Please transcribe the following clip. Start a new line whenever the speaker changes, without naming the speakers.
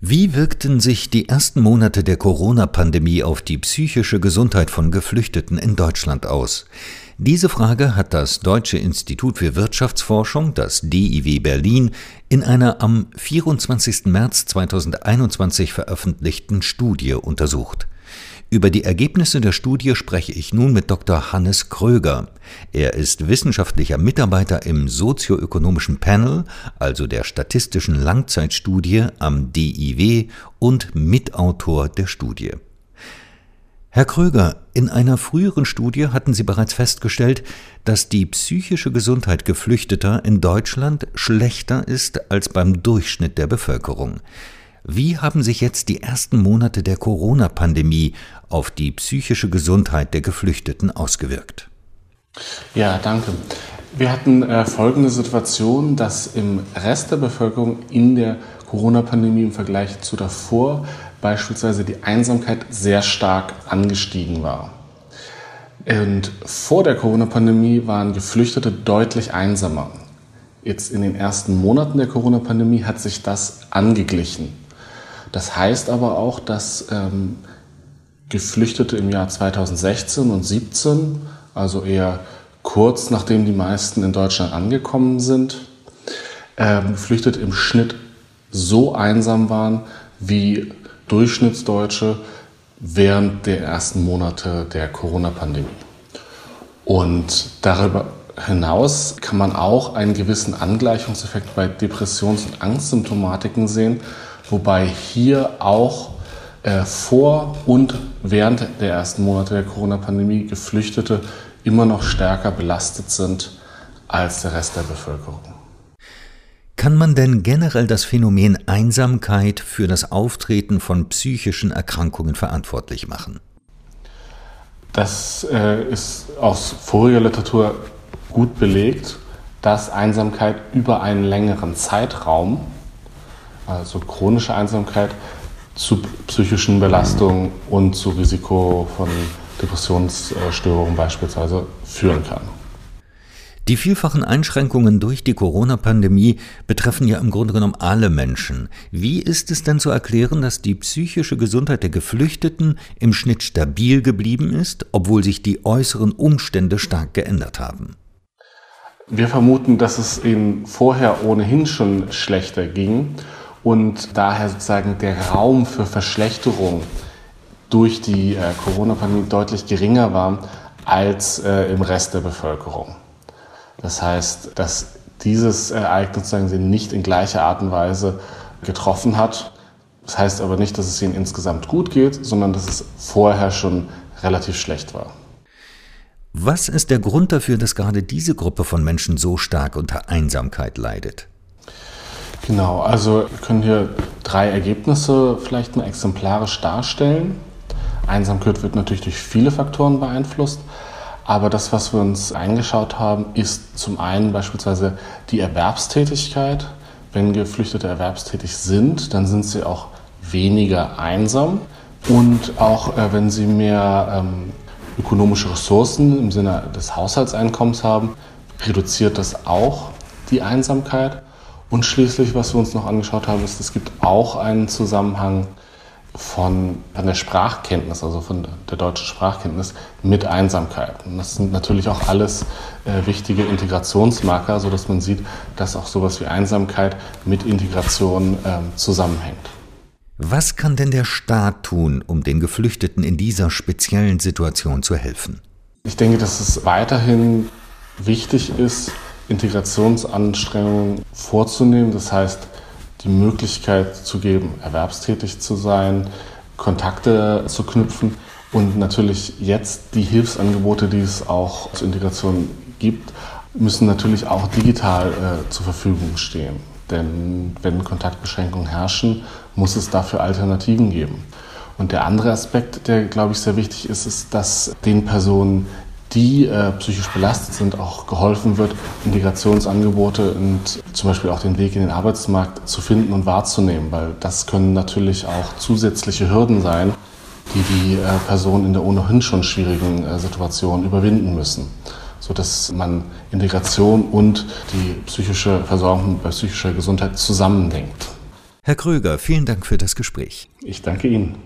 Wie wirkten sich die ersten Monate der Corona-Pandemie auf die psychische Gesundheit von Geflüchteten in Deutschland aus? Diese Frage hat das Deutsche Institut für Wirtschaftsforschung, das DIW Berlin, in einer am 24. März 2021 veröffentlichten Studie untersucht. Über die Ergebnisse der Studie spreche ich nun mit Dr. Hannes Kröger. Er ist wissenschaftlicher Mitarbeiter im sozioökonomischen Panel, also der statistischen Langzeitstudie am DIW und Mitautor der Studie. Herr Kröger, in einer früheren Studie hatten Sie bereits festgestellt, dass die psychische Gesundheit Geflüchteter in Deutschland schlechter ist als beim Durchschnitt der Bevölkerung. Wie haben sich jetzt die ersten Monate der Corona-Pandemie auf die psychische Gesundheit der Geflüchteten ausgewirkt?
Ja, danke. Wir hatten äh, folgende Situation, dass im Rest der Bevölkerung in der Corona-Pandemie im Vergleich zu davor beispielsweise die Einsamkeit sehr stark angestiegen war. Und vor der Corona-Pandemie waren Geflüchtete deutlich einsamer. Jetzt in den ersten Monaten der Corona-Pandemie hat sich das angeglichen. Das heißt aber auch, dass ähm, Geflüchtete im Jahr 2016 und 2017, also eher kurz nachdem die meisten in Deutschland angekommen sind, ähm, Geflüchtete im Schnitt so einsam waren wie Durchschnittsdeutsche während der ersten Monate der Corona-Pandemie. Und darüber hinaus kann man auch einen gewissen Angleichungseffekt bei Depressions- und Angstsymptomatiken sehen, wobei hier auch äh, vor und während der ersten Monate der Corona-Pandemie Geflüchtete immer noch stärker belastet sind als der Rest der Bevölkerung.
Kann man denn generell das Phänomen Einsamkeit für das Auftreten von psychischen Erkrankungen verantwortlich machen?
Das äh, ist aus voriger Literatur gut belegt, dass Einsamkeit über einen längeren Zeitraum also chronische Einsamkeit, zu psychischen Belastungen und zu Risiko von Depressionsstörungen beispielsweise führen kann.
Die vielfachen Einschränkungen durch die Corona-Pandemie betreffen ja im Grunde genommen alle Menschen. Wie ist es denn zu erklären, dass die psychische Gesundheit der Geflüchteten im Schnitt stabil geblieben ist, obwohl sich die äußeren Umstände stark geändert haben?
Wir vermuten, dass es ihnen vorher ohnehin schon schlechter ging und daher sozusagen der Raum für Verschlechterung durch die äh, Corona-Pandemie deutlich geringer war als äh, im Rest der Bevölkerung. Das heißt, dass dieses Ereignis sozusagen sie nicht in gleicher Art und Weise getroffen hat. Das heißt aber nicht, dass es ihnen insgesamt gut geht, sondern dass es vorher schon relativ schlecht war.
Was ist der Grund dafür, dass gerade diese Gruppe von Menschen so stark unter Einsamkeit leidet?
Genau, also wir können hier drei Ergebnisse vielleicht mal exemplarisch darstellen. Einsamkeit wird natürlich durch viele Faktoren beeinflusst, aber das, was wir uns eingeschaut haben, ist zum einen beispielsweise die Erwerbstätigkeit. Wenn Geflüchtete erwerbstätig sind, dann sind sie auch weniger einsam und auch äh, wenn sie mehr ähm, ökonomische Ressourcen im Sinne des Haushaltseinkommens haben, reduziert das auch die Einsamkeit. Und schließlich, was wir uns noch angeschaut haben, ist, es gibt auch einen Zusammenhang von, von der Sprachkenntnis, also von der deutschen Sprachkenntnis mit Einsamkeit. Und das sind natürlich auch alles äh, wichtige Integrationsmarker, sodass man sieht, dass auch sowas wie Einsamkeit mit Integration äh, zusammenhängt.
Was kann denn der Staat tun, um den Geflüchteten in dieser speziellen Situation zu helfen?
Ich denke, dass es weiterhin wichtig ist, Integrationsanstrengungen vorzunehmen. Das heißt, die Möglichkeit zu geben, erwerbstätig zu sein, Kontakte zu knüpfen und natürlich jetzt die Hilfsangebote, die es auch zur Integration gibt, müssen natürlich auch digital äh, zur Verfügung stehen. Denn wenn Kontaktbeschränkungen herrschen, muss es dafür Alternativen geben. Und der andere Aspekt, der, glaube ich, sehr wichtig ist, ist, dass den Personen, die äh, psychisch belastet sind, auch geholfen wird, Integrationsangebote und zum Beispiel auch den Weg in den Arbeitsmarkt zu finden und wahrzunehmen, weil das können natürlich auch zusätzliche Hürden sein, die die äh, Personen in der ohnehin schon schwierigen äh, Situation überwinden müssen, sodass man Integration und die psychische Versorgung bei psychischer Gesundheit zusammendenkt.
Herr Kröger, vielen Dank für das Gespräch.
Ich danke Ihnen.